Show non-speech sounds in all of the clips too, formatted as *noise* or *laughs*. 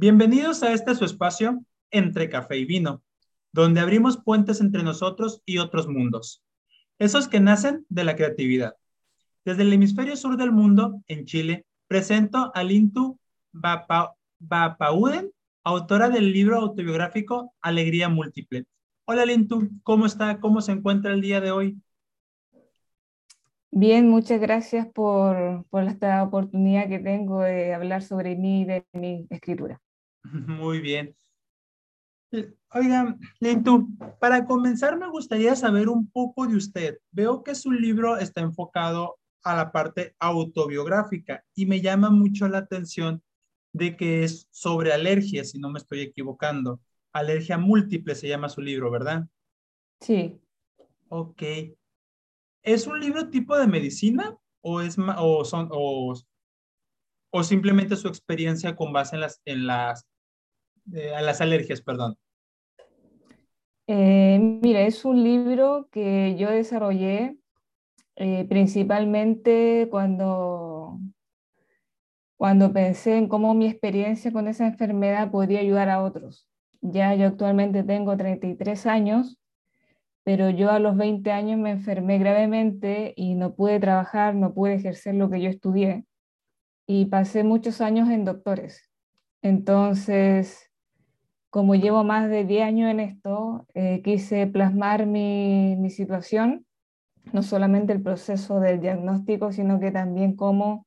Bienvenidos a este su espacio entre café y vino, donde abrimos puentes entre nosotros y otros mundos, esos que nacen de la creatividad. Desde el hemisferio sur del mundo, en Chile, presento a Lintu Bapauden, autora del libro autobiográfico Alegría Múltiple. Hola Lintu, ¿cómo está? ¿Cómo se encuentra el día de hoy? Bien, muchas gracias por, por esta oportunidad que tengo de hablar sobre mí y de mi escritura. Muy bien. Oiga, Lintu, para comenzar me gustaría saber un poco de usted. Veo que su libro está enfocado a la parte autobiográfica y me llama mucho la atención de que es sobre alergia, si no me estoy equivocando. Alergia múltiple se llama su libro, ¿verdad? Sí. Ok. ¿Es un libro tipo de medicina o es o son o, o simplemente su experiencia con base en las en las eh, las alergias, perdón? Eh, mira, es un libro que yo desarrollé eh, principalmente cuando, cuando pensé en cómo mi experiencia con esa enfermedad podría ayudar a otros. Ya yo actualmente tengo 33 años, pero yo a los 20 años me enfermé gravemente y no pude trabajar, no pude ejercer lo que yo estudié y pasé muchos años en doctores. Entonces, como llevo más de 10 años en esto, eh, quise plasmar mi, situación, no solamente el proceso del diagnóstico, sino que también cómo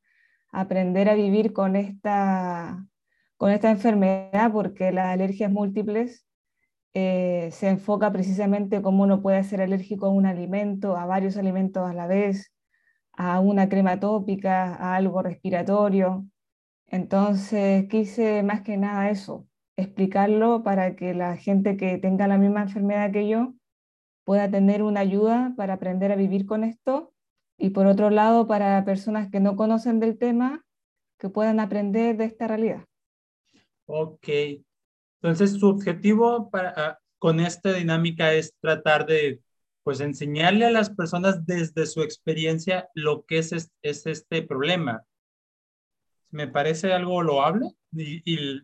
aprender a vivir con esta, con esta enfermedad, porque las alergias múltiples eh, se enfoca precisamente cómo uno puede ser alérgico a un alimento, a varios alimentos a la vez, a una crema tópica, a algo respiratorio. Entonces quise más que nada eso, explicarlo para que la gente que tenga la misma enfermedad que yo pueda tener una ayuda para aprender a vivir con esto y por otro lado para personas que no conocen del tema que puedan aprender de esta realidad. Ok, entonces su objetivo para, ah, con esta dinámica es tratar de pues enseñarle a las personas desde su experiencia lo que es, es este problema. Me parece algo loable y,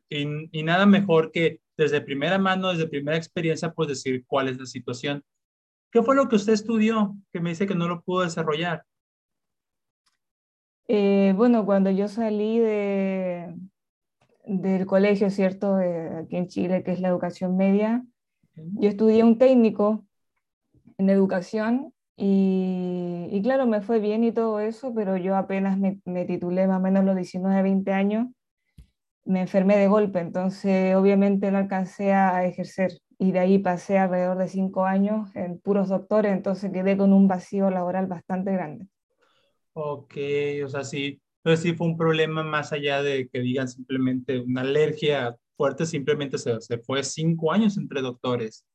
y, nada mejor que desde primera mano, desde primera experiencia, pues decir cuál es la situación. ¿Qué fue lo que usted estudió que me dice que no lo pudo desarrollar? Eh, bueno, cuando yo salí de, del colegio, ¿cierto? aquí en Chile, que es la educación media, yo estudié un técnico en educación y, y, claro, me fue bien y todo eso, pero yo apenas me, me titulé más o menos los 19, 20 años me enfermé de golpe, entonces obviamente no alcancé a ejercer y de ahí pasé alrededor de cinco años en puros doctores, entonces quedé con un vacío laboral bastante grande. Ok, o sea, sí, entonces sí fue un problema más allá de que digan simplemente una alergia fuerte, simplemente se, se fue cinco años entre doctores.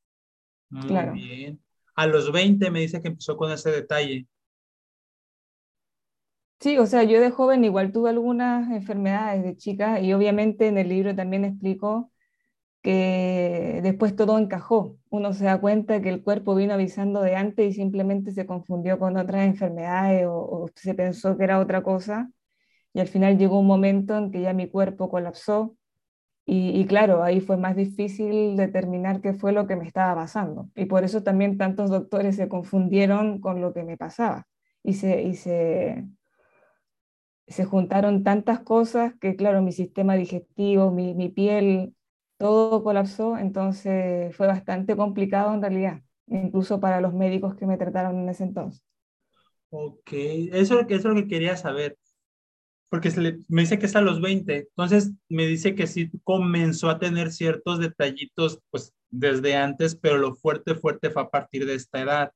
Muy claro. bien. A los 20 me dice que empezó con ese detalle. Sí, o sea, yo de joven igual tuve algunas enfermedades de chica y obviamente en el libro también explico que después todo encajó. Uno se da cuenta que el cuerpo vino avisando de antes y simplemente se confundió con otras enfermedades o, o se pensó que era otra cosa. Y al final llegó un momento en que ya mi cuerpo colapsó y, claro, ahí fue más difícil determinar qué fue lo que me estaba pasando. Y por eso también tantos doctores se confundieron con lo que me pasaba y se, y se se juntaron tantas cosas que, claro, mi sistema digestivo, mi, mi piel, todo colapsó, entonces fue bastante complicado en realidad, incluso para los médicos que me trataron en ese entonces. Ok, eso, eso es lo que quería saber, porque se le, me dice que es a los 20, entonces me dice que sí comenzó a tener ciertos detallitos, pues desde antes, pero lo fuerte, fuerte fue a partir de esta edad.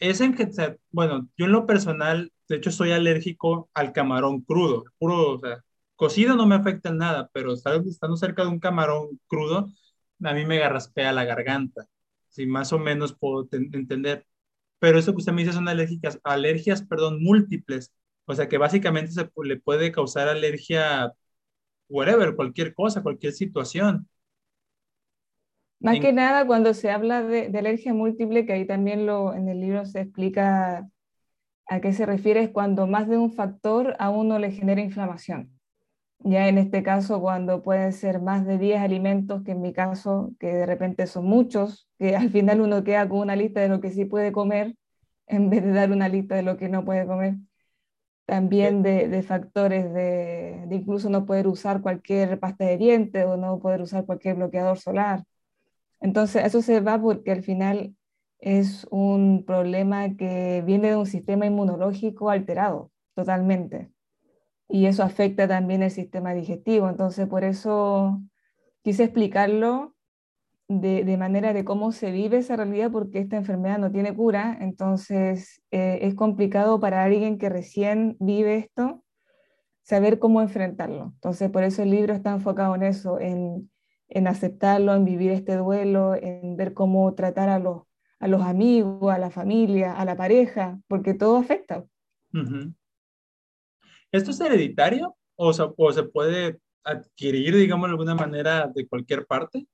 Es en que, bueno, yo en lo personal de hecho, soy alérgico al camarón crudo, puro, o sea, cocido no me afecta en nada, pero estando cerca de un camarón crudo, a mí me garraspea la garganta. Si más o menos puedo entender. Pero eso que usted me dice son alergias, alergias, perdón, múltiples. O sea, que básicamente se le puede causar alergia, whatever, cualquier cosa, cualquier situación. Más que nada cuando se habla de, de, alergia múltiple, que ahí también lo, en el libro se explica ¿A qué se refiere? Es cuando más de un factor a uno le genera inflamación. Ya en este caso, cuando pueden ser más de 10 alimentos, que en mi caso, que de repente son muchos, que al final uno queda con una lista de lo que sí puede comer, en vez de dar una lista de lo que no puede comer. También de, factores de, de, incluso no poder usar cualquier pasta de dientes o no poder usar cualquier bloqueador solar. Entonces, eso se va porque al final es un problema que viene de un sistema inmunológico alterado totalmente. Y eso afecta también el sistema digestivo. Entonces, por eso quise explicarlo de, manera de cómo se vive esa realidad, porque esta enfermedad no tiene cura. Entonces, eh, es complicado para alguien que recién vive esto saber cómo enfrentarlo. Entonces, por eso el libro está enfocado en eso, en, en aceptarlo, en vivir este duelo, en ver cómo tratar a los a los amigos, a la familia, a la pareja, porque todo afecta. ¿Esto es hereditario o se, o se puede adquirir, digamos, de alguna manera de cualquier parte?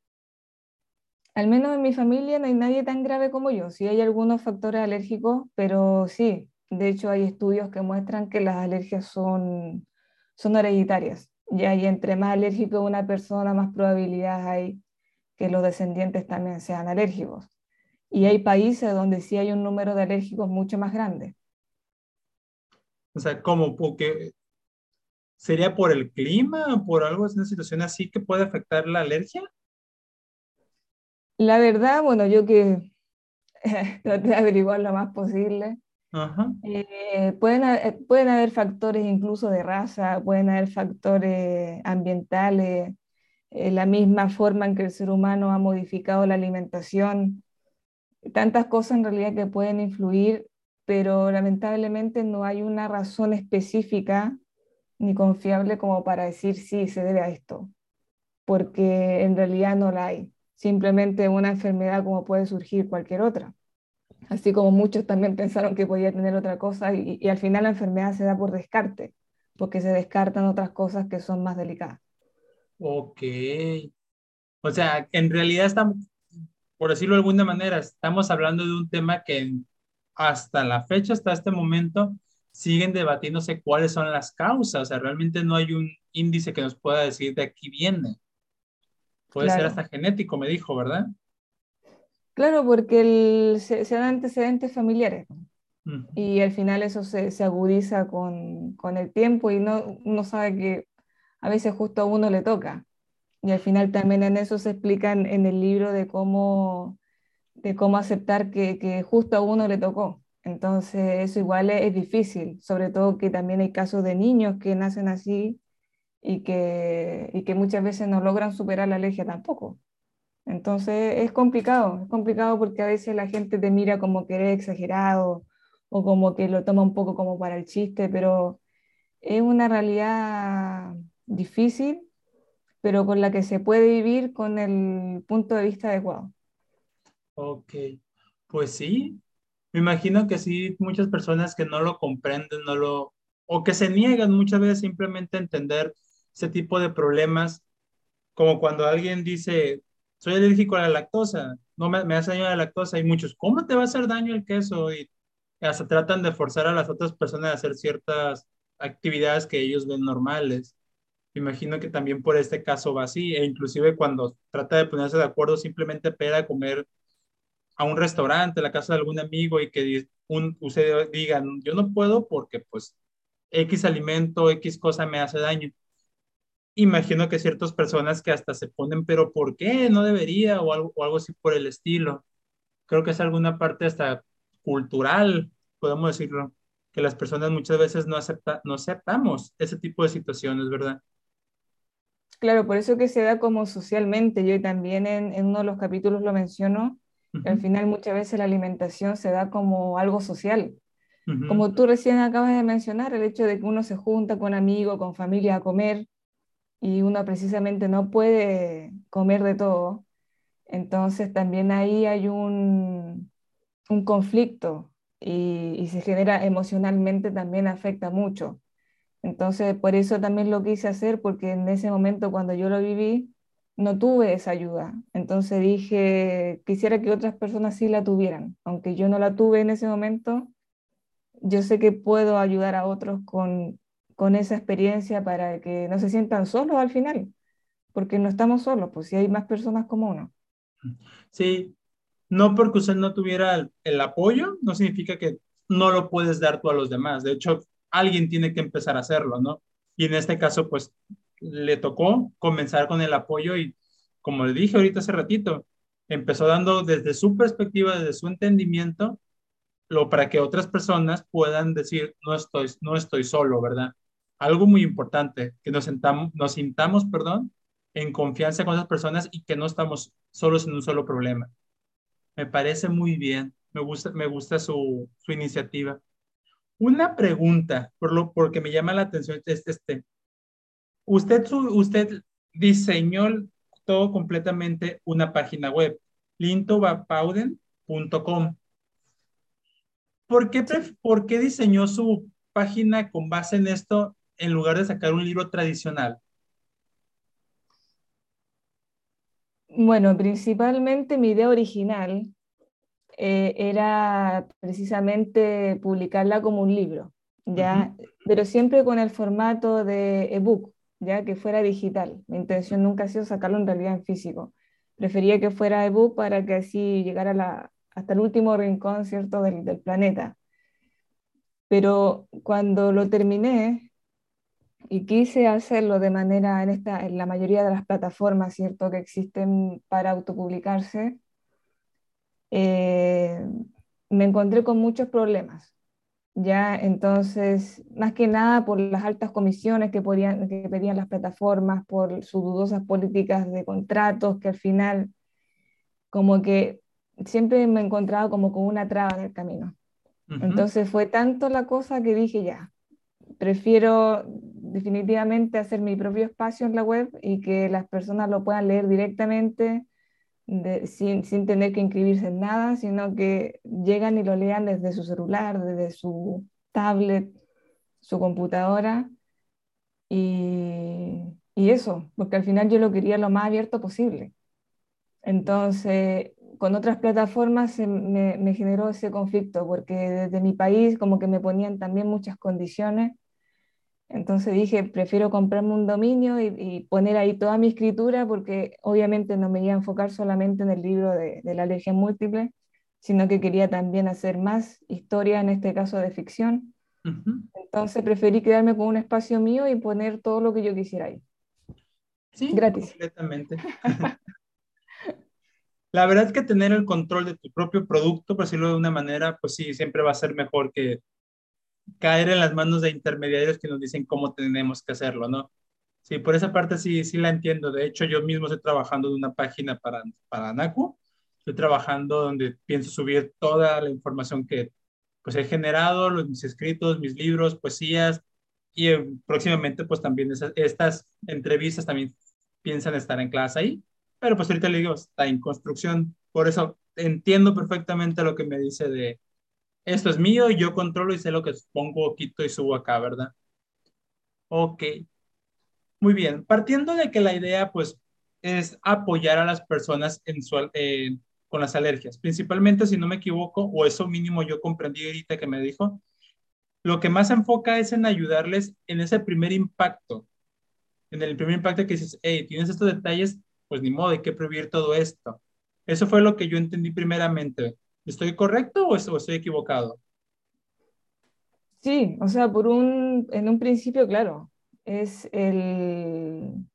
Al menos en mi familia no hay nadie tan grave como yo. Sí hay algunos factores alérgicos, pero sí, de hecho hay estudios que muestran que las alergias son, son hereditarias. Ya, y entre más alérgico una persona, más probabilidad hay que los descendientes también sean alérgicos. Y hay países donde sí hay un número de alérgicos mucho más grande. O sea, ¿cómo? Porque ¿Sería por el clima? ¿Por algo, es una situación así que puede afectar la alergia? La verdad, bueno, yo que *laughs* traté de averiguar lo más posible. Eh, pueden, eh, pueden haber factores incluso de raza, pueden haber factores ambientales, eh, la misma forma en que el ser humano ha modificado la alimentación tantas cosas en realidad que pueden influir, pero lamentablemente no hay una razón específica ni confiable como para decir sí, se debe a esto, porque en realidad no la hay. Simplemente una enfermedad como puede surgir cualquier otra. Así como muchos también pensaron que podía tener otra cosa y, al final la enfermedad se da por descarte, porque se descartan otras cosas que son más delicadas. Ok. O sea, en realidad estamos, por decirlo de alguna manera, estamos hablando de un tema que hasta la fecha, hasta este momento, siguen debatiéndose cuáles son las causas. O sea, realmente no hay un índice que nos pueda decir de aquí viene. Puede ser hasta genético, me dijo, ¿verdad? Claro, porque el, se, dan antecedentes familiares. Y al final eso se, se agudiza con, con, el tiempo y no, uno sabe que a veces justo a uno le toca. Y al final también en eso se explican en el libro de cómo, de cómo aceptar que, que justo a uno le tocó. Entonces eso igual es, difícil, sobre todo que también hay casos de niños que nacen así y que, y que muchas veces no logran superar la alergia tampoco. Entonces es complicado, es complicado porque a veces la gente te mira como que eres exagerado o como que lo toma un poco como para el chiste, pero es una realidad difícil pero con la que se puede vivir con el punto de vista adecuado. Ok, pues sí, me imagino que sí, muchas personas que no lo comprenden, no lo, o que se niegan muchas veces simplemente a entender ese tipo de problemas, como cuando alguien dice, soy alérgico a la lactosa, no me, me hace daño la lactosa, y muchos, ¿cómo te va a hacer daño el queso? Y hasta tratan de forzar a las otras personas a hacer ciertas actividades que ellos ven normales imagino que también por este caso va así, e inclusive cuando trata de ponerse de acuerdo simplemente para comer a un restaurante, a la casa de algún amigo y que un, usted diga, yo no puedo porque pues X alimento, X cosa me hace daño. Imagino que ciertas personas que hasta se ponen, pero ¿por qué? No debería o algo, o algo así por el estilo. Creo que es alguna parte hasta cultural, podemos decirlo, que las personas muchas veces no, acepta, no aceptamos ese tipo de situaciones, ¿verdad? Claro, por eso que se da como socialmente. Yo también en, uno de los capítulos lo menciono. Al final muchas veces la alimentación se da como algo social. Como tú recién acabas de mencionar, el hecho de que uno se junta con amigos, con familia a comer y uno precisamente no puede comer de todo. Entonces también ahí hay un, un conflicto y, y se genera emocionalmente también afecta mucho. Entonces, por eso también lo quise hacer, porque en ese momento cuando yo lo viví, no tuve esa ayuda. Entonces dije, quisiera que otras personas sí la tuvieran. Aunque yo no la tuve en ese momento, yo sé que puedo ayudar a otros con, con esa experiencia para que no se sientan solos al final, porque no estamos solos, pues si hay más personas como uno. Sí, no porque usted no tuviera el, apoyo, no significa que no lo puedes dar tú a los demás. De hecho, alguien tiene que empezar a hacerlo, ¿no? Y en este caso, pues le tocó comenzar con el apoyo y, como le dije ahorita hace ratito, empezó dando desde su perspectiva, desde su entendimiento, lo para que otras personas puedan decir, no estoy, no estoy solo, ¿verdad? Algo muy importante, que nos, sentamos, nos sintamos, perdón, en confianza con otras personas y que no estamos solos en un solo problema. Me parece muy bien, me gusta, me gusta su, su iniciativa. Una pregunta, por lo, porque me llama la atención, es este, usted, usted diseñó todo completamente una página web, lintobapauden.com. ¿Por qué, ¿Por qué diseñó su página con base en esto en lugar de sacar un libro tradicional? Bueno, principalmente mi idea original eh, era precisamente publicarla como un libro, ¿ya? Pero siempre con el formato de ebook, ya que fuera digital. Mi intención nunca ha sido sacarlo en realidad en físico. Prefería que fuera ebook para que así llegara la, hasta el último rincón, ¿cierto?, del, del planeta. Pero cuando lo terminé y quise hacerlo de manera en, esta, en la mayoría de las plataformas, ¿cierto?, que existen para autopublicarse, eh, me encontré con muchos problemas. Ya, entonces, más que nada por las altas comisiones que, podían, que pedían las plataformas, por sus dudosas políticas de contratos, que al final, como que siempre me he encontrado como con una traba en el camino. Entonces fue tanto la cosa que dije ya, prefiero definitivamente hacer mi propio espacio en la web y que las personas lo puedan leer directamente sin, sin, tener que inscribirse en nada, sino que llegan y lo lean desde su celular, desde su tablet, su computadora y, y eso, porque al final yo lo quería lo más abierto posible. Entonces, con otras plataformas me, me, generó ese conflicto, porque desde mi país como que me ponían también muchas condiciones. Entonces dije, prefiero comprarme un dominio y, poner ahí toda mi escritura, porque obviamente no me iba a enfocar solamente en el libro de, de la alergia múltiple, sino que quería también hacer más historia, en este caso de ficción. Entonces preferí quedarme con un espacio mío y poner todo lo que yo quisiera ahí. Sí, gratis. Completamente. *laughs* La verdad es que tener el control de tu propio producto, por decirlo de una manera, pues sí, siempre va a ser mejor que caer en las manos de intermediarios que nos dicen cómo tenemos que hacerlo, ¿no? Sí, por esa parte sí, sí la entiendo. De hecho, yo mismo estoy trabajando en una página para, para NACU. Estoy trabajando donde pienso subir toda la información que pues he generado, los, mis escritos, mis libros, poesías, y eh, próximamente pues también estas entrevistas también piensan estar en clase ahí pero pues ahorita le digo, está en construcción. Por eso entiendo perfectamente lo que me dice de esto es mío, yo controlo y sé lo que pongo, quito y subo acá, ¿verdad? Ok. Muy bien. Partiendo de que la idea, pues, es apoyar a las personas en su, eh, con las alergias, principalmente, si no me equivoco, o eso mínimo yo comprendí ahorita que me dijo, lo que más enfoca es en ayudarles en ese primer impacto, en el primer impacto que dices, hey, tienes estos detalles, pues ni modo, hay que prohibir todo esto. Eso fue lo que yo entendí primeramente. ¿Estoy correcto o estoy equivocado? Sí, o sea, por un, en un principio, claro, es el,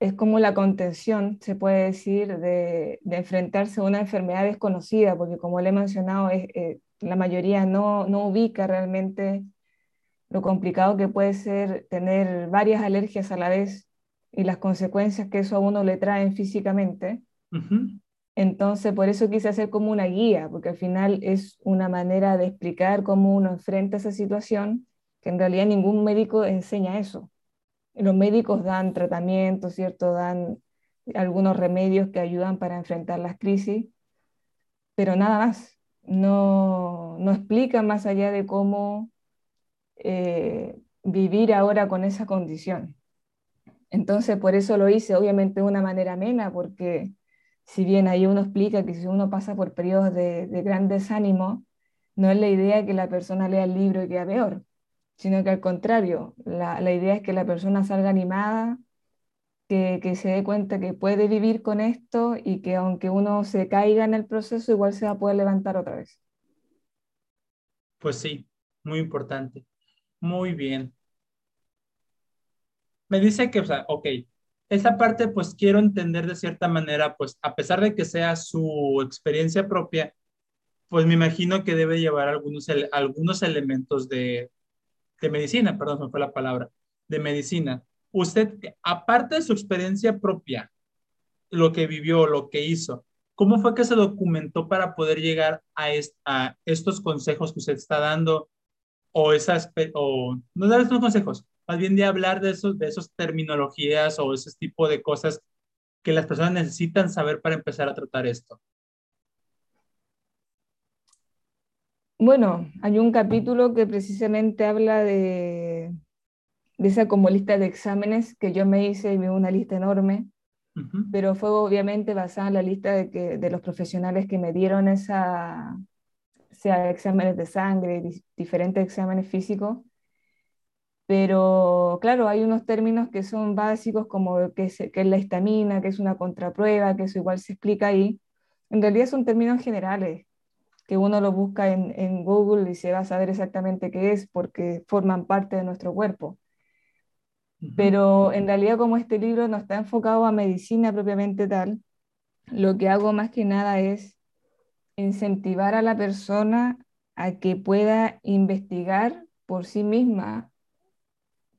es como la contención, se puede decir, de, de enfrentarse a una enfermedad desconocida, porque como le he mencionado, es, eh, la mayoría no, no ubica realmente lo complicado que puede ser tener varias alergias a la vez y las consecuencias que eso a uno le traen físicamente. Entonces, por eso quise hacer como una guía, porque al final es una manera de explicar cómo uno enfrenta esa situación, que en realidad ningún médico enseña eso. Los médicos dan tratamiento, ¿cierto? Dan algunos remedios que ayudan para enfrentar las crisis, pero nada más. No, no explica más allá de cómo eh, vivir ahora con esa condición. Entonces, por eso lo hice, obviamente, de una manera amena, porque si bien ahí uno explica que si uno pasa por periodos de, gran desánimo, no es la idea que la persona lea el libro y quede peor. sino que al contrario, la, idea es que la persona salga animada, que, que, se dé cuenta que puede vivir con esto y que aunque uno se caiga en el proceso, igual se va a poder levantar otra vez. Pues sí, muy importante. Muy bien. Me dice que, o sea, ok, esa parte pues quiero entender de cierta manera, pues a pesar de que sea su experiencia propia, pues me imagino que debe llevar algunos, algunos elementos de, de medicina, perdón, me fue la palabra, de medicina. Usted, aparte de su experiencia propia, lo que vivió, lo que hizo, ¿cómo fue que se documentó para poder llegar a, a estos consejos que usted está dando? O esas, o no dar estos consejos, más bien de hablar de esos, de esos terminologías o ese tipo de cosas que las personas necesitan saber para empezar a tratar esto. Bueno, hay un capítulo que precisamente habla de, de esa como lista de exámenes que yo me hice, y vi una lista enorme, pero fue obviamente basada en la lista de, que, de los profesionales que me dieron esa, sea exámenes de sangre, diferentes exámenes físicos. Pero claro, hay unos términos que son básicos como que es, que es la histamina, que es una contraprueba, que eso igual se explica ahí. En realidad son términos generales que uno lo busca en, en, Google y se va a saber exactamente qué es porque forman parte de nuestro cuerpo. Pero en realidad como este libro no está enfocado a medicina propiamente tal, lo que hago más que nada es incentivar a la persona a que pueda investigar por sí misma.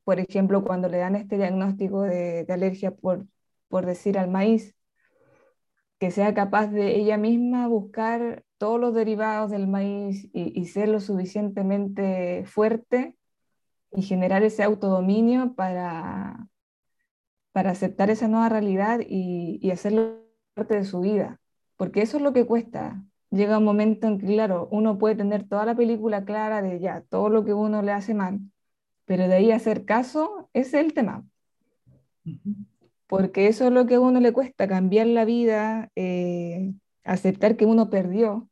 Por ejemplo, cuando le dan este diagnóstico de, de alergia por, por decir al maíz, que sea capaz de ella misma buscar todos los derivados del maíz y, ser lo suficientemente fuerte y generar ese autodominio para, para aceptar esa nueva realidad y, y hacerlo parte de su vida. Porque eso es lo que cuesta. Llega un momento en que, claro, uno puede tener toda la película clara de ya, todo lo que uno le hace mal, pero de ahí hacer caso, es el tema. Porque eso es lo que a uno le cuesta, cambiar la vida, eh, aceptar que uno perdió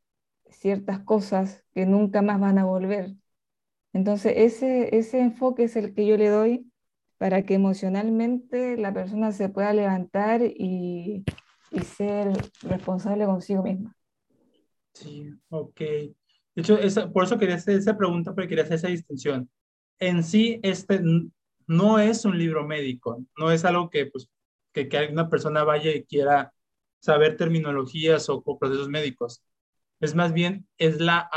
ciertas cosas que nunca más van a volver. Entonces, ese, ese enfoque es el que yo le doy para que emocionalmente la persona se pueda levantar y, y ser responsable consigo misma. Sí, ok. De hecho, esa, por eso quería hacer esa pregunta, porque quería hacer esa distinción. En sí, este no es un libro médico, no es algo que, pues, que, que alguna persona vaya y quiera saber terminologías o, procesos médicos. Es más bien, es la,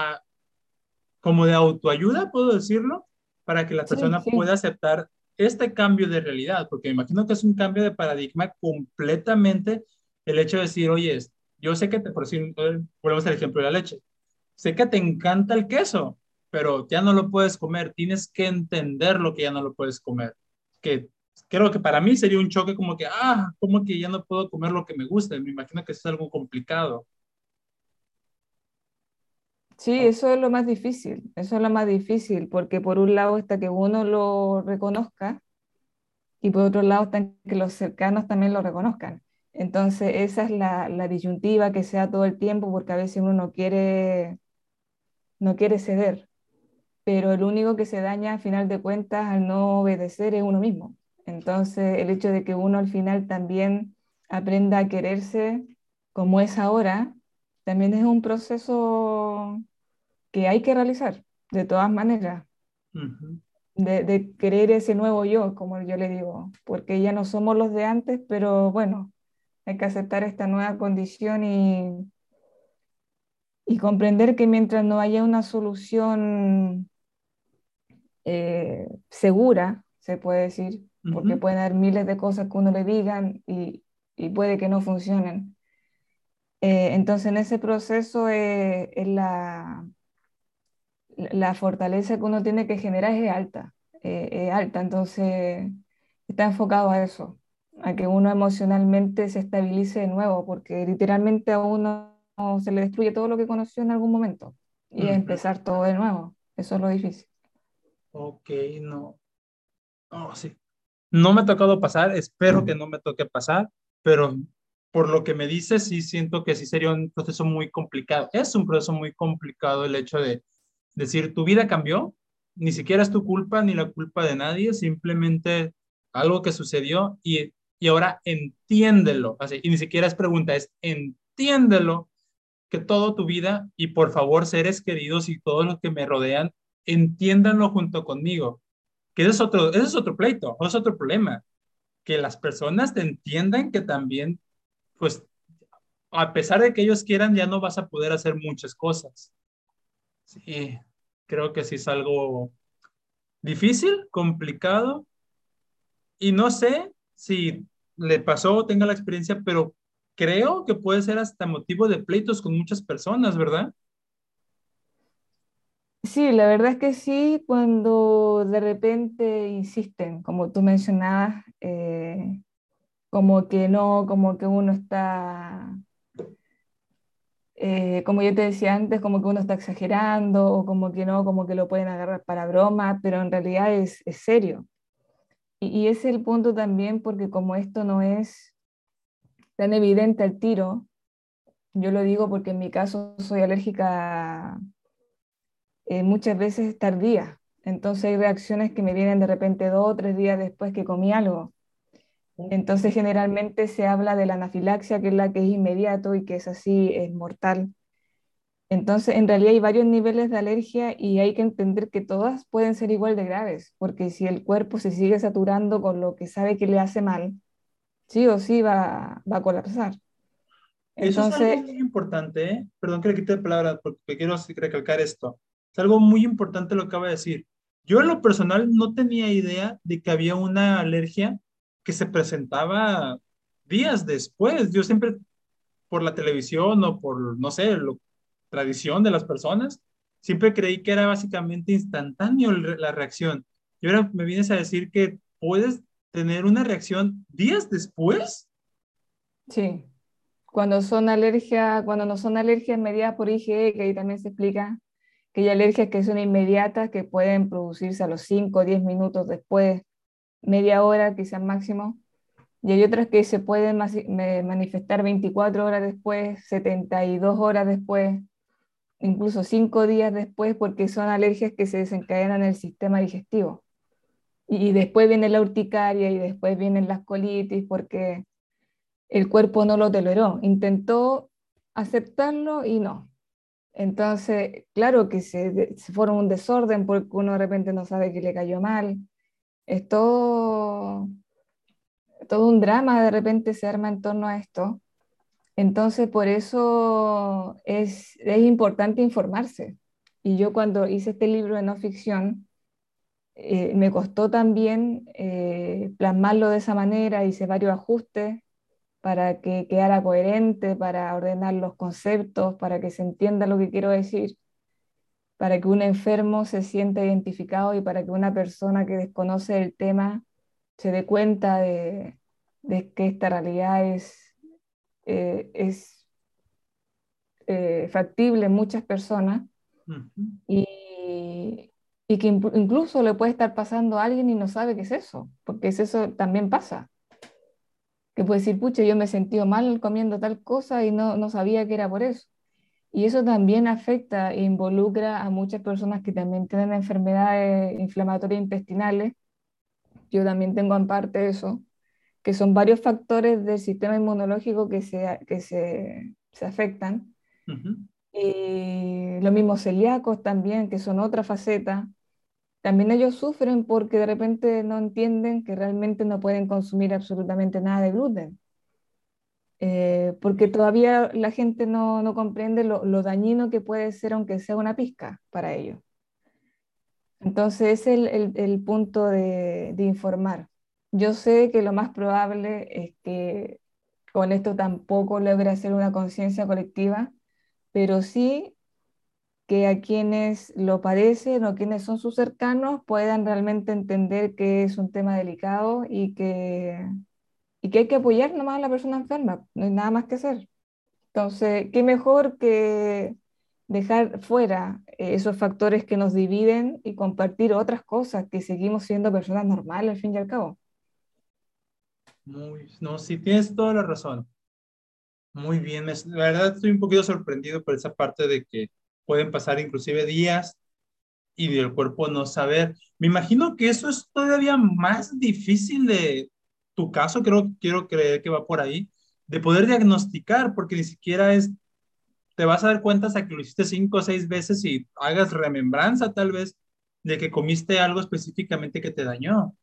como de autoayuda, puedo decirlo, para que la persona pueda aceptar este cambio de realidad, porque me imagino que es un cambio de paradigma completamente el hecho de decir, oye, yo sé que te, por decir, volvemos al ejemplo de la leche, sé que te encanta el queso, pero ya no lo puedes comer, tienes que entender lo que ya no lo puedes comer, que creo que para mí sería un choque como que, ah, como que ya no puedo comer lo que me gusta. Me imagino que es algo complicado. Sí, eso es lo más difícil, eso es lo más difícil, porque por un lado está que uno lo reconozca y por otro lado está que los cercanos también lo reconozcan. Entonces, esa es la, la disyuntiva que sea todo el tiempo, porque a veces uno no quiere, no quiere ceder, pero el único que se daña al final de cuentas al no obedecer es uno mismo. Entonces, el hecho de que uno al final también aprenda a quererse como es ahora, también es un proceso que hay que realizar, de todas maneras. de, de, querer ese nuevo yo, como yo le digo, porque ya no somos los de antes, pero bueno, hay que aceptar esta nueva condición y, y comprender que mientras no haya una solución eh, segura, se puede decir, porque pueden haber miles de cosas que uno le digan y, y puede que no funcionen. Eh, entonces, en ese proceso eh, la, la fortaleza que uno tiene que generar es alta, eh, es alta, entonces está enfocado a eso, a que uno emocionalmente se estabilice de nuevo, porque literalmente a uno se le destruye todo lo que conoció en algún momento y empezar todo de nuevo, eso es lo difícil. Ok, no. Oh, sí. No me ha tocado pasar, espero que no me toque pasar, pero por lo que me dices, sí siento que sí sería un proceso muy complicado. Es un proceso muy complicado el hecho de decir, tu vida cambió, ni siquiera es tu culpa ni la culpa de nadie, simplemente algo que sucedió y, y ahora entiéndelo. Así, y ni siquiera es pregunta, es entiéndelo que todo tu vida y por favor seres queridos y todos los que me rodean, entiéndanlo junto conmigo. Que ese es otro, ese es otro pleito, es otro problema. Que las personas te entiendan que también, pues, a pesar de que ellos quieran, ya no vas a poder hacer muchas cosas. Sí, creo que sí es algo difícil, complicado, y no sé si le pasó o tenga la experiencia, pero creo que puede ser hasta motivo de pleitos con muchas personas, ¿verdad? Sí, la verdad es que sí, cuando de repente insisten, como tú mencionabas, eh, como que no, como que uno está, eh, como yo te decía antes, como que uno está exagerando o como que no, como que lo pueden agarrar para broma, pero en realidad es, serio. Y, es el punto también porque como esto no es tan evidente al tiro, yo lo digo porque en mi caso soy alérgica eh, muchas veces tardía, entonces hay reacciones que me vienen de repente dos o tres días después que comí algo. Entonces generalmente se habla de la anafilaxia, que es la que es inmediato y que es así, es mortal. Entonces, en realidad hay varios niveles de alergia y hay que entender que todas pueden ser igual de graves, porque si el cuerpo se sigue saturando con lo que sabe que le hace mal, sí o sí va, va a colapsar. Eso es algo muy importante, ¿eh? perdón que le quite la palabra porque quiero recalcar esto. Es algo muy importante lo que acaba de decir. Yo en lo personal no tenía idea de que había una alergia que se presentaba días después. Yo siempre por la televisión o por, no sé, la tradición de las personas, siempre creí que era básicamente instantáneo la reacción. Y ahora me vienes a decir que puedes tener una reacción días después. Sí, cuando son alergias, cuando no son alergias mediadas por IgE, que ahí también se explica que hay alergias que son inmediatas, que pueden producirse a los 5 o 10 minutos después, media hora quizás máximo, y hay otras que se pueden manifestar 24 horas después, 72 horas después, incluso 5 días después, porque son alergias que se desencadenan en el sistema digestivo y después viene la urticaria y después vienen las colitis porque el cuerpo no lo toleró. Intentó aceptarlo y no. Entonces, claro que se, se forma un desorden porque uno de repente no sabe que le cayó mal. Es todo, todo un drama de repente se arma en torno a esto. Entonces, por eso es, es importante informarse. Y yo cuando hice este libro de no ficción, eh, me costó también eh, plasmarlo de esa manera, hice varios ajustes para que quedara coherente, para ordenar los conceptos, para que se entienda lo que quiero decir, para que un enfermo se sienta identificado y para que una persona que desconoce el tema se dé cuenta de, que esta realidad es, eh, es factible en muchas personas. y, y que incluso le puede estar pasando a alguien y no sabe qué es eso, porque es eso también pasa. Que puede decir, pucha, yo me he sentido mal comiendo tal cosa y no, no sabía que era por eso. Y eso también afecta e involucra a muchas personas que también tienen enfermedades inflamatorias intestinales. Yo también tengo en parte eso, que son varios factores del sistema inmunológico que se, que se, se afectan. Y los mismos celíacos también, que son otra faceta también ellos sufren porque de repente no entienden que realmente no pueden consumir absolutamente nada de gluten. Eh, porque todavía la gente no, no comprende lo, lo, dañino que puede ser aunque sea una pizca para ellos. Entonces es el, el, el punto de, de, informar. Yo sé que lo más probable es que con esto tampoco logre hacer una conciencia colectiva, pero sí que a quienes lo padecen o quienes son sus cercanos puedan realmente entender que es un tema delicado y que, y que hay que apoyar nomás a la persona enferma, no hay nada más que hacer. Entonces, qué mejor que dejar fuera esos factores que nos dividen y compartir otras cosas, que seguimos siendo personas normales al fin y al cabo. Muy, no, sí, tienes toda la razón. Muy bien, la verdad estoy un poquito sorprendido por esa parte de que pueden pasar inclusive días y del cuerpo no saber. Me imagino que eso es todavía más difícil de tu caso, creo, quiero creer que va por ahí, de poder diagnosticar, porque ni siquiera es, te vas a dar cuenta hasta que lo hiciste cinco o seis veces y hagas remembranza tal vez de que comiste algo específicamente que te dañó,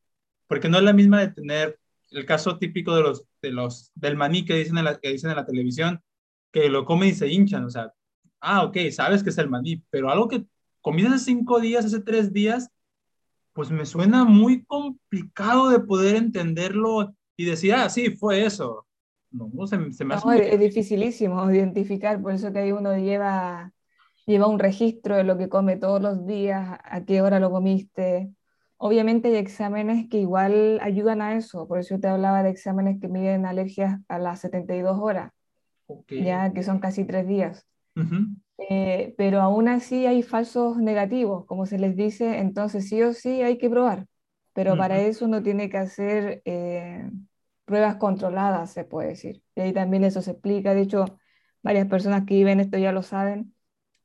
porque no es la misma de tener el caso típico de los, de los, del maní que dicen, en que dicen en la televisión, que lo comen y se hinchan, o sea, ah, ok, sabes que es el maní, pero algo que comí hace cinco días, hace tres días, pues me suena muy complicado de poder entenderlo y decir, ah, sí, fue eso. No, se, se me hace Es dificilísimo *laughs* identificar, por eso que ahí uno lleva, lleva un registro de lo que come todos los días, a qué hora lo comiste. Obviamente hay exámenes que igual ayudan a eso, por eso te hablaba de exámenes que miden alergias a las 72 horas, ya que son casi tres días. Eh, pero aún así hay falsos negativos, como se les dice, entonces sí o sí hay que probar, pero para eso uno tiene que hacer eh, pruebas controladas, se puede decir. Y ahí también eso se explica, de hecho, varias personas que viven esto ya lo saben,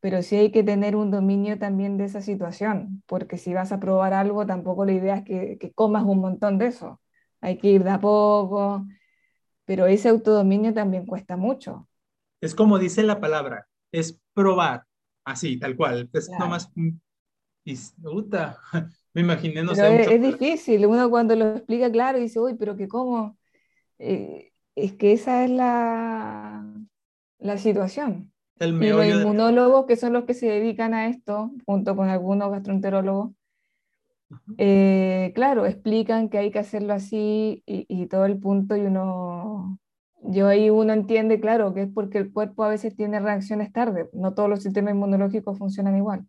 pero sí hay que tener un dominio también de esa situación, porque si vas a probar algo, tampoco la idea es que, que comas un montón de eso, hay que ir de a poco, pero ese autodominio también cuesta mucho. Es como dice la palabra, es probar, así, tal cual. Es nomás, puta, *laughs* me imaginé, no sé. Es, difícil, uno cuando lo explica claro dice, uy, pero que cómo, eh, es que esa es la, la situación. y los inmunólogos, que son los que se dedican a esto, junto con algunos gastroenterólogos, eh, claro, explican que hay que hacerlo así y, y, todo el punto y uno yo ahí uno entiende, claro, que es porque el cuerpo a veces tiene reacciones tarde, no todos los sistemas inmunológicos funcionan igual.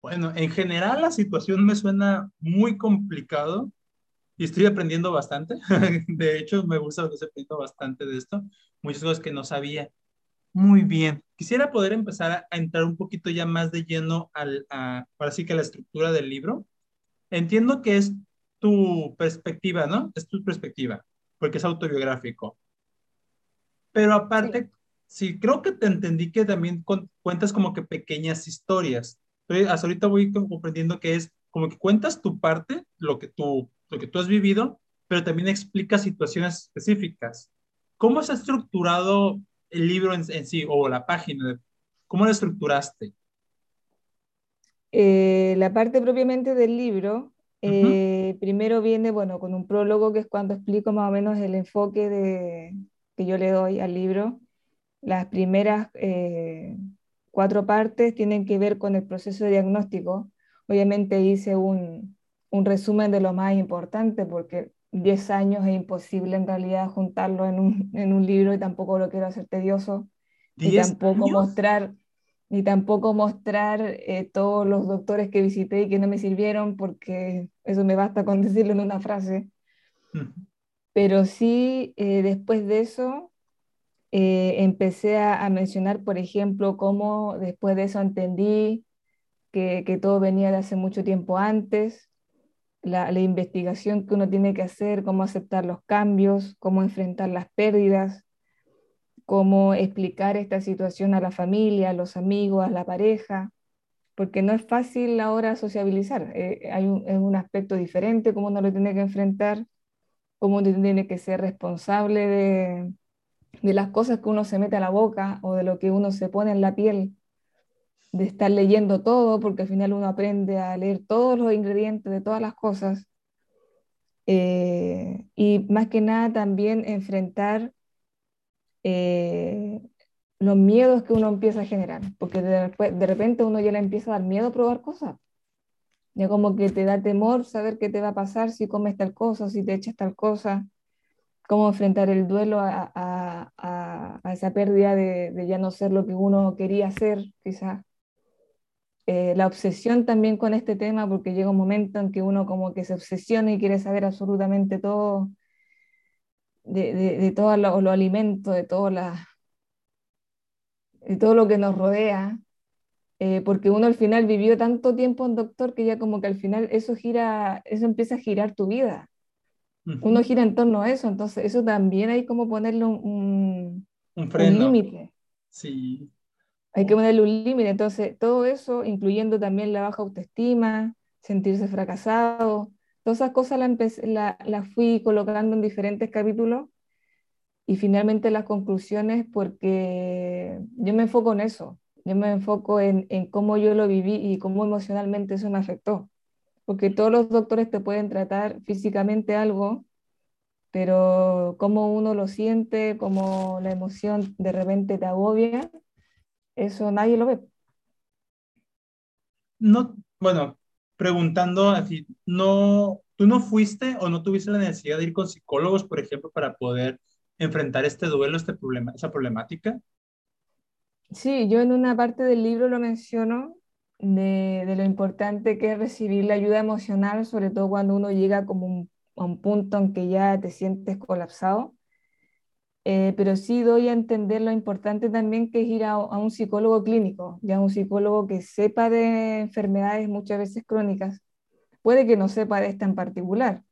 Bueno, en general la situación me suena muy complicado y estoy aprendiendo bastante. *laughs* De hecho, me gusta que estoy aprendiendo bastante de esto, muchas cosas que no sabía. Muy bien. Quisiera poder empezar a, entrar un poquito ya más de lleno al, a, ahora sí que la estructura del libro. Entiendo que es tu perspectiva, ¿no? Es tu perspectiva porque es autobiográfico. Pero aparte, sí. creo que te entendí que también cuentas como que pequeñas historias. hasta ahorita voy comprendiendo que es como que cuentas tu parte, lo que tú, lo que tú has vivido, pero también explicas situaciones específicas. ¿Cómo se ha estructurado el libro en, sí o la página? ¿Cómo lo estructuraste? Eh, la parte propiamente del libro eh, primero viene, bueno, con un prólogo que es cuando explico más o menos el enfoque de, que yo le doy al libro. Las primeras eh, cuatro partes tienen que ver con el proceso de diagnóstico. Obviamente hice un, un resumen de lo más importante porque 10 años es imposible en realidad juntarlo en un, en un libro y tampoco lo quiero hacer tedioso. Y tampoco mostrar ni tampoco mostrar eh, todos los doctores que visité y que no me sirvieron, porque eso me basta con *laughs* decirlo en una frase. Pero sí, eh, después de eso, eh, empecé a, mencionar, por ejemplo, cómo después de eso entendí que, que todo venía de hace mucho tiempo antes, la, la investigación que uno tiene que hacer, cómo aceptar los cambios, cómo enfrentar las pérdidas, cómo explicar esta situación a la familia, a los amigos, a la pareja, porque no es fácil ahora sociabilizar. Eh, hay un, es un aspecto diferente, cómo uno lo tiene que enfrentar, cómo uno tiene que ser responsable de, de las cosas que uno se mete a la boca o de lo que uno se pone en la piel, de estar leyendo todo, porque al final uno aprende a leer todos los ingredientes de todas las cosas. Eh, y más que nada también enfrentar eh, los miedos que uno empieza a generar, porque de, repente uno ya le empieza a dar miedo a probar cosas. Ya como que te da temor saber qué te va a pasar si comes tal cosa, si te echas tal cosa, cómo enfrentar el duelo a, a, a, esa pérdida de, de, ya no ser lo que uno quería ser, quizás. Eh, la obsesión también con este tema, porque llega un momento en que uno como que se obsesiona y quiere saber absolutamente todo de, de, de todos los lo alimentos, de, todo la, de todo lo que nos rodea, eh, porque uno al final vivió tanto tiempo en doctor que ya como que al final eso gira, eso empieza a girar tu vida. Uno gira en torno a eso, entonces eso también hay como ponerle un, un, límite. Sí. Hay que ponerle un límite. Entonces, todo eso, incluyendo también la baja autoestima, sentirse fracasado, todas esas cosas las la, fui colocando en diferentes capítulos y finalmente las conclusiones porque yo me enfoco en eso, yo me enfoco en, en, cómo yo lo viví y cómo emocionalmente eso me afectó. Porque todos los doctores te pueden tratar físicamente algo, pero cómo uno lo siente, cómo la emoción de repente te agobia, eso nadie lo ve. No, bueno, preguntando así, no, ¿tú no fuiste o no tuviste la necesidad de ir con psicólogos, por ejemplo, para poder enfrentar este duelo, este problema, esa problemática? Sí, yo en una parte del libro lo menciono de, de lo importante que es recibir la ayuda emocional, sobre todo cuando uno llega como a un punto en que ya te sientes colapsado. Eh, pero sí doy a entender lo importante también que es ir a, a, un psicólogo clínico, ya un psicólogo que sepa de enfermedades muchas veces crónicas. Puede que no sepa de esta en particular,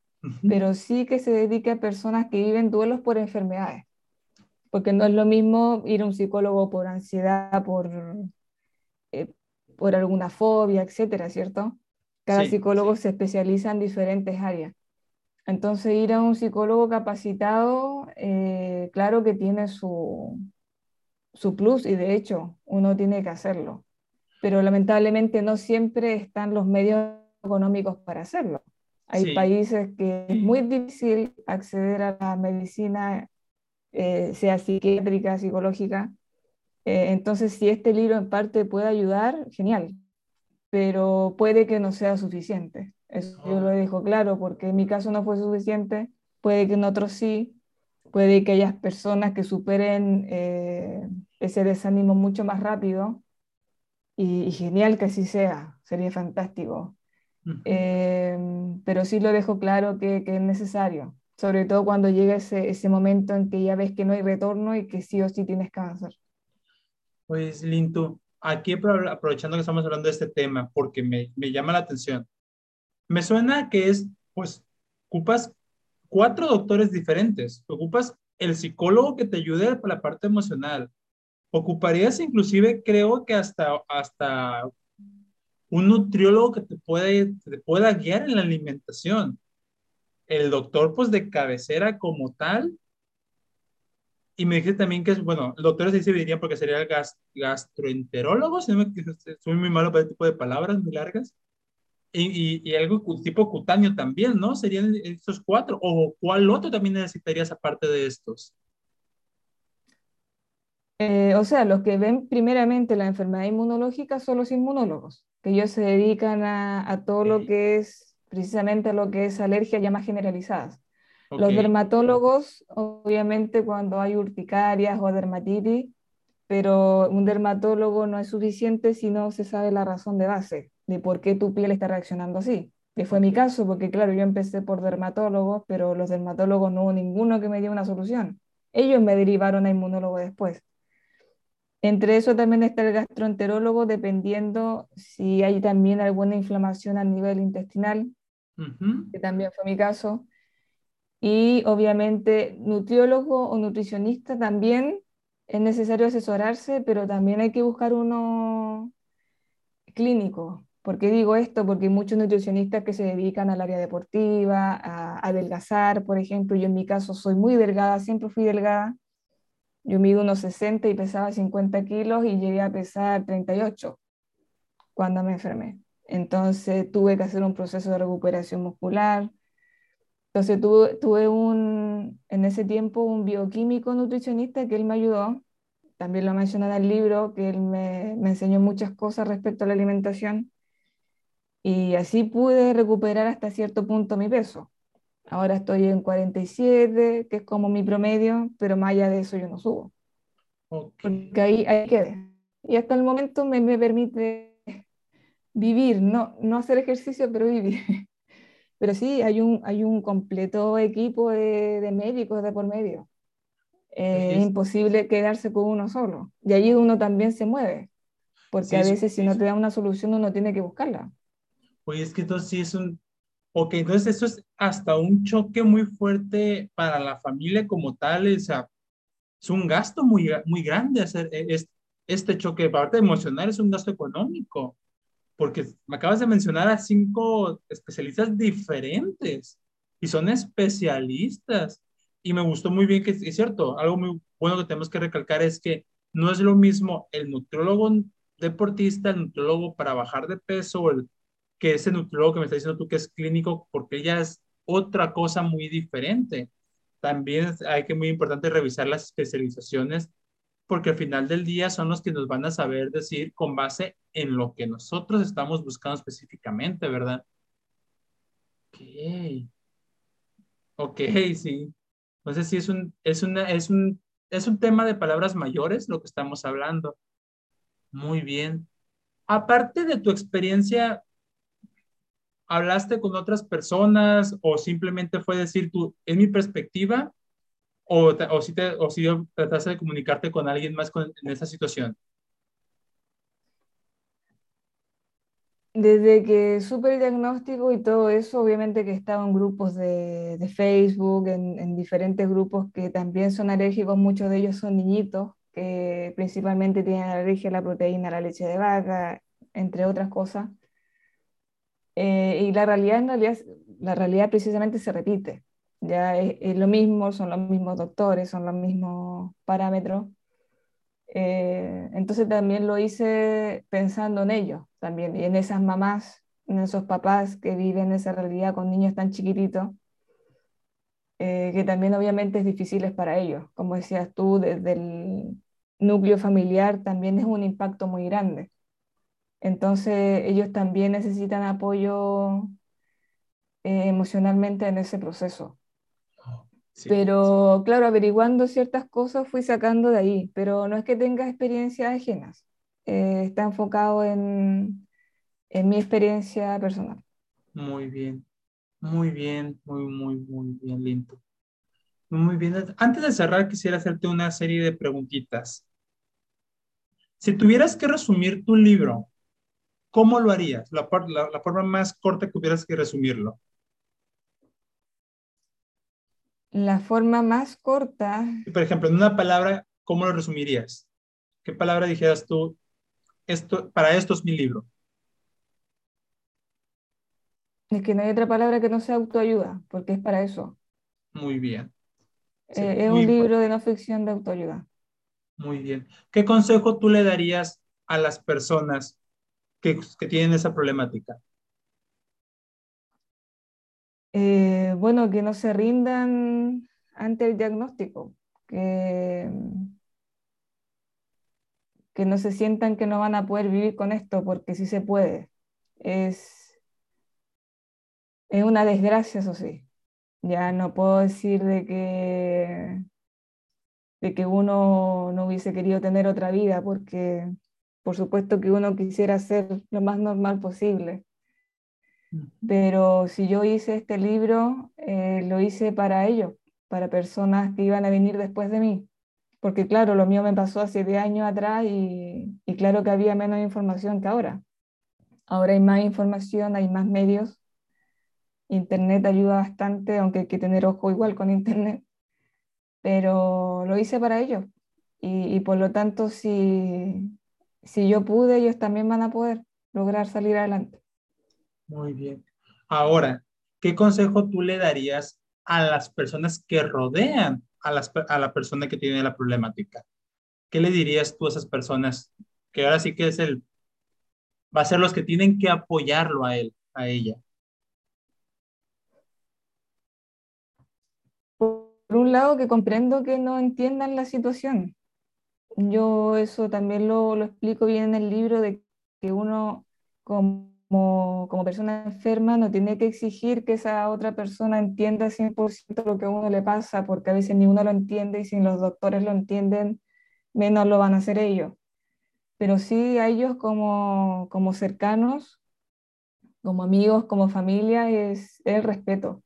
pero sí que se dedique a personas que viven duelos por enfermedades. Porque no es lo mismo ir a un psicólogo por ansiedad, por, eh, por alguna fobia, etcétera, ¿cierto? Cada sí, psicólogo sí. se especializa en diferentes áreas. Entonces, ir a un psicólogo capacitado, eh, claro que tiene su, su plus y de hecho uno tiene que hacerlo, pero lamentablemente no siempre están los medios económicos para hacerlo. Hay sí. países que es muy *clears throat* difícil acceder a la medicina, eh, sea psiquiátrica, psicológica. Eh, entonces, si este libro en parte puede ayudar, genial, pero puede que no sea suficiente. Eso yo lo dejo claro, porque en mi caso no fue suficiente, puede que en otros sí, puede que haya personas que superen eh, ese desánimo mucho más rápido, y, y, genial que así sea, sería fantástico. Uh -huh. eh, pero sí lo dejo claro que, que, es necesario, sobre todo cuando llega ese, ese momento en que ya ves que no hay retorno y que sí o sí tienes que avanzar. Pues, Lintu, aquí aprovechando que estamos hablando de este tema, porque me, me llama la atención, me suena que es, pues, ocupas cuatro doctores diferentes. Ocupas el psicólogo que te ayude para la parte emocional. Ocuparías inclusive, creo que hasta, hasta un nutriólogo que te, puede, te pueda guiar en la alimentación. El doctor, pues, de cabecera como tal. Y me dijiste también que es, bueno, el doctor se diría porque sería el gas, gastroenterólogo, si no me, soy muy malo para este tipo de palabras muy largas y, y, y, algo tipo cutáneo también, ¿no? Serían estos cuatro. ¿O cuál otro también necesitarías aparte de estos? Eh, o sea, los que ven primeramente la enfermedad inmunológica son los inmunólogos, que ellos se dedican a, a todo okay. lo que es, precisamente a lo que es alergia ya más generalizadas. Okay. Los dermatólogos, obviamente, cuando hay urticarias o dermatitis, pero un dermatólogo no es suficiente si no se sabe la razón de base de por qué tu piel está reaccionando así. Que fue mi caso, porque claro, yo empecé por dermatólogos, pero los dermatólogos no hubo ninguno que me dio una solución. Ellos me derivaron a inmunólogo después. Entre eso también está el gastroenterólogo, dependiendo si hay también alguna inflamación a nivel intestinal, uh -huh. que también fue mi caso. Y obviamente nutriólogo o nutricionista también es necesario asesorarse, pero también hay que buscar uno clínico, ¿Por qué digo esto? Porque hay muchos nutricionistas que se dedican al área deportiva, a, adelgazar, por ejemplo. Yo en mi caso soy muy delgada, siempre fui delgada. Yo mido unos 60 y pesaba 50 kilos y llegué a pesar 38 cuando me enfermé. Entonces tuve que hacer un proceso de recuperación muscular. Entonces tuve, tuve un, en ese tiempo un bioquímico nutricionista que él me ayudó. También lo menciona en el libro, que él me, me enseñó muchas cosas respecto a la alimentación y así pude recuperar hasta cierto punto mi peso. Ahora estoy en 47, que es como mi promedio, pero más allá de eso yo no subo. Okay. Porque ahí, ahí quedé. Y hasta el momento me, me permite vivir, no, no hacer ejercicio, pero vivir. *laughs* Pero sí, hay un, hay un completo equipo de, de médicos de por medio. Eh, es imposible quedarse con uno solo. Y ahí uno también se mueve, porque sí, a veces sí, si no te da una solución uno tiene que buscarla. Oye, es que entonces sí es un... Ok, entonces eso es hasta un choque muy fuerte para la familia como tal, o sea, es un gasto muy, muy grande hacer, es, este choque, aparte emocional, es un gasto económico, porque me acabas de mencionar a cinco especialistas diferentes y son especialistas. Y me gustó muy bien que es cierto, algo muy bueno que tenemos que recalcar es que no es lo mismo el nutriólogo deportista, el nutriólogo para bajar de peso, el, que ese nutriólogo que me está diciendo tú que es clínico, porque ya es otra cosa muy diferente. También hay que muy importante revisar las especializaciones porque al final del día son los que nos van a saber decir con base en lo que nosotros estamos buscando específicamente, ¿verdad? Ok. Ok, sí. Entonces sí es un, es una, es un, es un tema de palabras mayores lo que estamos hablando. Muy bien. Aparte de tu experiencia, ¿hablaste con otras personas o simplemente fue decir tú, en mi perspectiva, o, o, si, te, o si trataste de comunicarte con alguien más en esa situación? Desde que supe el diagnóstico y todo eso, obviamente que estaba en grupos de, de Facebook, en, en, diferentes grupos que también son alérgicos, muchos de ellos son niñitos, que principalmente tienen alergia a la proteína, a la leche de vaca, entre otras cosas. Eh, y la realidad, la realidad precisamente se repite ya es, lo mismo, son los mismos doctores, son los mismos parámetros. Eh, entonces también lo hice pensando en ellos, también, y en esas mamás, en esos papás que viven esa realidad con niños tan chiquititos, eh, que también obviamente es difícil para ellos. Como decías tú, desde el núcleo familiar también es un impacto muy grande. Entonces ellos también necesitan apoyo eh, emocionalmente en ese proceso pero claro, averiguando ciertas cosas fui sacando de ahí, pero no es que tenga experiencias ajenas, eh, está enfocado en, en mi experiencia personal. Muy bien, muy bien, muy, muy, muy bien, lindo. Muy bien. Antes de cerrar, quisiera hacerte una serie de preguntitas. Si tuvieras que resumir tu libro, ¿cómo lo harías? La, la, la forma más corta que hubieras que resumirlo. La forma más corta. Por ejemplo, en una palabra, ¿cómo lo resumirías? ¿Qué palabra dijeras tú? Esto, para esto es mi libro. Es que no hay otra palabra que no sea autoayuda, porque es para eso. Muy bien. Eh, es un libro de no ficción de autoayuda. Muy bien. ¿Qué consejo tú le darías a las personas que, que tienen esa problemática? Eh, bueno, que no se rindan ante el diagnóstico, que, que no se sientan que no van a poder vivir con esto, porque sí se puede. Es, es una desgracia, eso sí. Ya no puedo decir de que, de que uno no hubiese querido tener otra vida, porque por supuesto que uno quisiera ser lo más normal posible pero si yo hice este libro, eh, lo hice para ellos, para personas que iban a venir después de mí. Porque claro, lo mío me pasó hace 10 años atrás y, y claro que había menos información que ahora. Ahora hay más información, hay más medios. Internet ayuda bastante, aunque hay que tener ojo igual con Internet. Pero lo hice para ellos. Y, y por lo tanto, si, si yo pude, ellos también van a poder lograr salir adelante. Muy bien. Ahora, ¿qué consejo tú le darías a las personas que rodean a, las, a la persona que tiene la problemática? ¿Qué le dirías tú a esas personas que ahora sí que es el, va a ser los que tienen que apoyarlo a él, a ella? Por un lado, que comprendo que no entiendan la situación. Yo eso también lo, lo explico bien en el libro de que uno como como, persona enferma no tiene que exigir que esa otra persona entienda 100% lo que a uno le pasa, porque a veces ni uno lo entiende y si los doctores lo entienden, menos lo van a hacer ellos. Pero sí a ellos como, como cercanos, como amigos, como familia, es el respeto.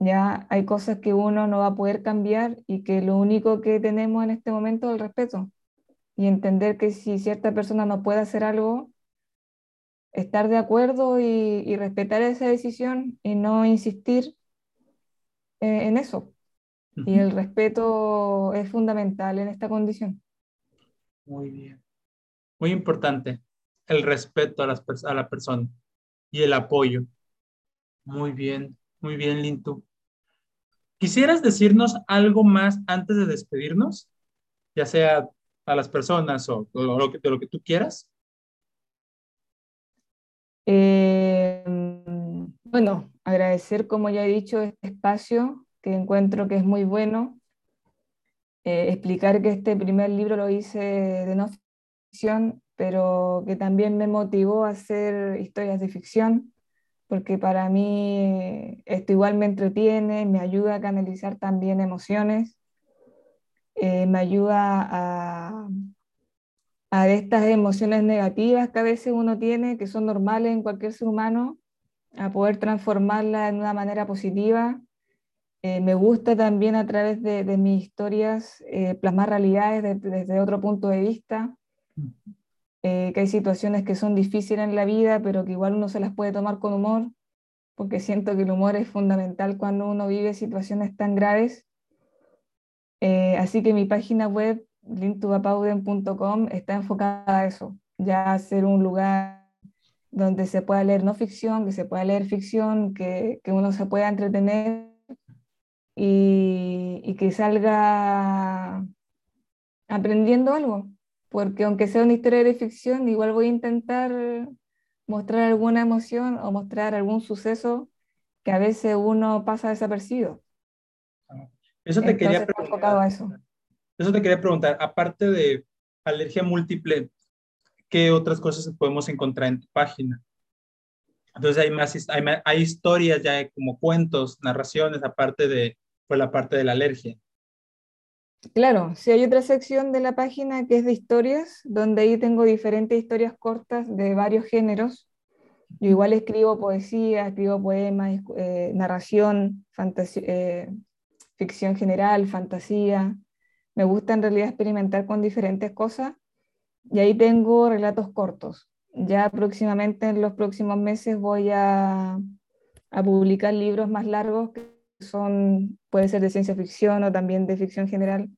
Ya hay cosas que uno no va a poder cambiar y que lo único que tenemos en este momento es el respeto. Y entender que si cierta persona no puede hacer algo, estar de acuerdo y, respetar esa decisión y no insistir eh, en eso. Y el respeto es fundamental en esta condición. Muy bien. Muy importante, el respeto a, las, a la persona y el apoyo. Muy bien, muy bien, Lintu. ¿Quisieras decirnos algo más antes de despedirnos? Ya sea a las personas o, lo que, de lo que tú quieras. Eh, bueno, agradecer, como ya he dicho, este espacio que encuentro que es muy bueno. Eh, explicar que este primer libro lo hice de no ficción, pero que también me motivó a hacer historias de ficción, porque para mí esto igual me entretiene, me ayuda a canalizar también emociones, eh, me ayuda a, a estas emociones negativas que a veces uno tiene, que son normales en cualquier ser humano, a poder transformarla en una manera positiva. Eh, me gusta también a través de, mis historias eh, plasmar realidades desde otro punto de vista, eh, que hay situaciones que son difíciles en la vida, pero que igual uno se las puede tomar con humor, porque siento que el humor es fundamental cuando uno vive situaciones tan graves. así que mi página web, lintubapauden.com, está enfocada a eso, ya a ser un lugar donde se pueda leer no ficción, que se pueda leer ficción, que, que uno se pueda entretener y, y, que salga aprendiendo algo. Porque aunque sea una historia de ficción, igual voy a intentar mostrar alguna emoción o mostrar algún suceso que a veces uno pasa desapercibido. Eso te quería preguntar. Eso. eso te quería preguntar, aparte de alergia múltiple, qué otras cosas podemos encontrar en tu página. Entonces hay más, hay, hay historias ya como cuentos, narraciones, aparte de pues, la parte de la alergia. Claro, sí hay otra sección de la página que es de historias, donde ahí tengo diferentes historias cortas de varios géneros. Yo igual escribo poesía, escribo poemas, eh, narración, eh, ficción general, fantasía. Me gusta en realidad experimentar con diferentes cosas y ahí tengo relatos cortos. Ya próximamente, en los próximos meses, voy a, a publicar libros más largos que son, puede ser de ciencia ficción o también de ficción general,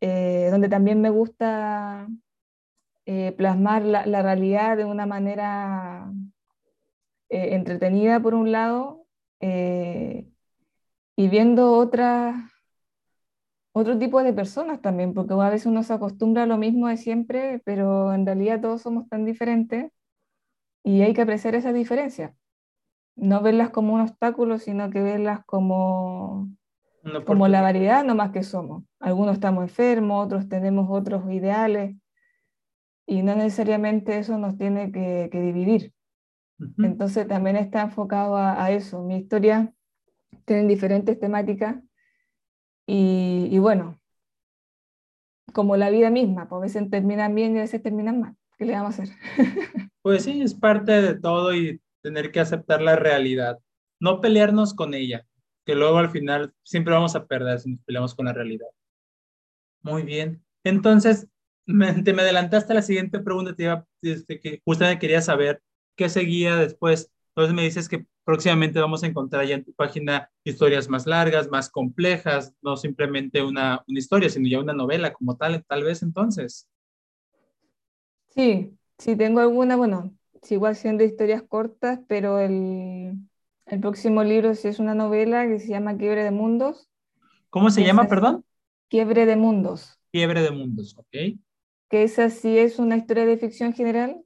eh, donde también me gusta eh, plasmar la, realidad de una manera eh, entretenida por un lado y viendo otras otro tipo de personas también, porque a veces uno se acostumbra a lo mismo de siempre, pero en realidad todos somos tan diferentes y hay que apreciar esa diferencia. No verlas como un obstáculo, sino que verlas como, como la variedad nomás que somos. Algunos estamos enfermos, otros tenemos otros ideales y no necesariamente eso nos tiene que, dividir. Entonces también está enfocado a, a eso. Mi historia tiene diferentes temáticas y, bueno, como la vida misma, pues a veces terminan bien y a veces terminan mal. ¿Qué le vamos a hacer? *laughs* Pues sí, es parte de todo y tener que aceptar la realidad. No pelearnos con ella, que luego al final siempre vamos a perder si nos peleamos con la realidad. Muy bien. Entonces, me, te me adelantaste a la siguiente pregunta, te iba, este, que justamente quería saber qué seguía después. Entonces me dices que próximamente vamos a encontrar ya en tu página historias más largas, más complejas, no simplemente una, una historia, sino ya una novela como tal, tal vez entonces. Sí, sí, tengo alguna, bueno, sigo haciendo historias cortas, pero el, el próximo libro sí es una novela que se llama Quiebre de Mundos. ¿Cómo se llama, perdón? Quiebre de Mundos. Quiebre de Mundos, ok. Que esa sí es una historia de ficción general,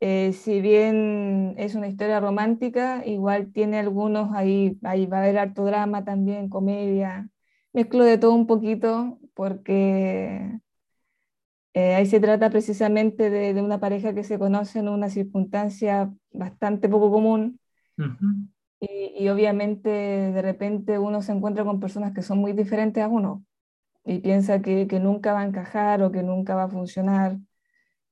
eh, si bien es una historia romántica, igual tiene algunos, ahí, ahí va a haber harto drama también, comedia, mezclo de todo un poquito porque eh, ahí se trata precisamente de, una pareja que se conoce en una circunstancia bastante poco común. Y, obviamente de repente uno se encuentra con personas que son muy diferentes a uno y piensa que, que nunca va a encajar o que nunca va a funcionar.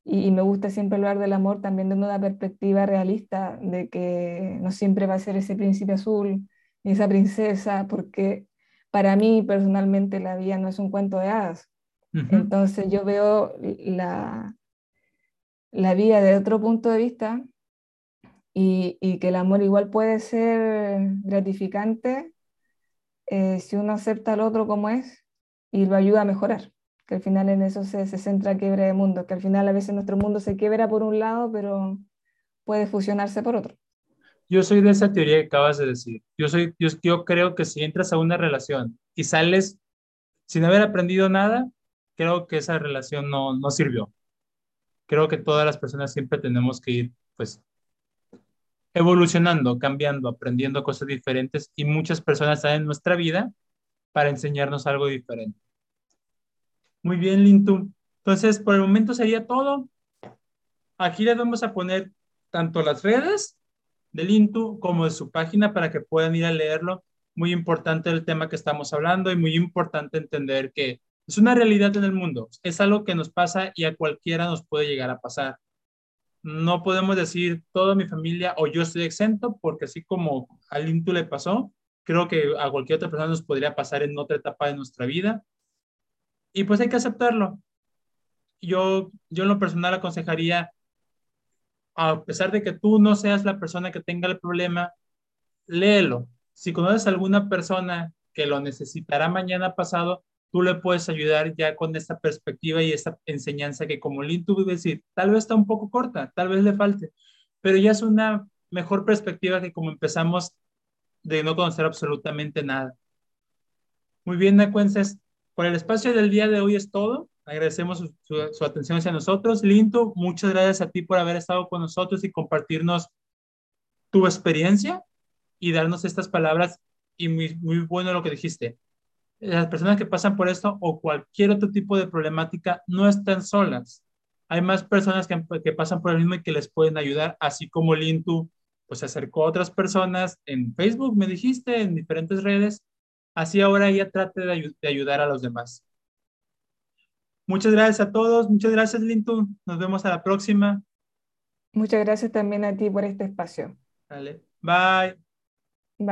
Y, me gusta siempre hablar del amor también de una perspectiva realista, de que no siempre va a ser ese príncipe azul ni esa princesa, porque para mí personalmente la vida no es un cuento de hadas. Entonces yo veo la, la vida de otro punto de vista y, y que el amor igual puede ser gratificante eh, si uno acepta al otro como es y lo ayuda a mejorar. que al final en eso se, se centra quiebra de mundo, que al final a veces nuestro mundo se quiebra por un lado, pero puede fusionarse por otro. Yo soy de esa teoría que acabas de decir. Yo, soy, yo, yo creo que si entras a una relación y sales sin haber aprendido nada, creo que esa relación no, no sirvió. Creo que todas las personas siempre tenemos que ir, pues, evolucionando, cambiando, aprendiendo cosas diferentes y muchas personas están en nuestra vida para enseñarnos algo diferente. Muy bien, Lintu. Entonces, por el momento sería todo. Aquí les vamos a poner tanto las redes del Lintu como de su página para que puedan ir a leerlo. Muy importante el tema que estamos hablando y muy importante entender que es una realidad en el mundo. Es algo que nos pasa y a cualquiera nos puede llegar a pasar. No podemos decir toda mi familia o yo estoy exento porque así como al Lintu le pasó, creo que a cualquier otra persona nos podría pasar en otra etapa de nuestra vida. Y pues hay que aceptarlo. Yo, yo en lo personal aconsejaría, a pesar de que tú no seas la persona que tenga el problema, léelo. Si conoces a alguna persona que lo necesitará mañana pasado, tú le puedes ayudar ya con esta perspectiva y esta enseñanza que como Lin tuvo decir, tal vez está un poco corta, tal vez le falte, pero ya es una mejor perspectiva que como empezamos de no conocer absolutamente nada. Muy bien, Nacuenses, por el espacio del día de hoy es todo. Agradecemos su, atención hacia nosotros. Linto, muchas gracias a ti por haber estado con nosotros y compartirnos tu experiencia y darnos estas palabras. Y muy, muy bueno lo que dijiste. Las personas que pasan por esto o cualquier otro tipo de problemática no están solas. Hay más personas que, que pasan por el mismo y que les pueden ayudar, así como Lintu pues se acercó a otras personas en Facebook, me dijiste, en diferentes redes. Así ahora ella trate de, ayudar a los demás. Muchas gracias a todos. Muchas gracias, Lintu. Nos vemos a la próxima. Muchas gracias también a ti por este espacio. Dale. Bye.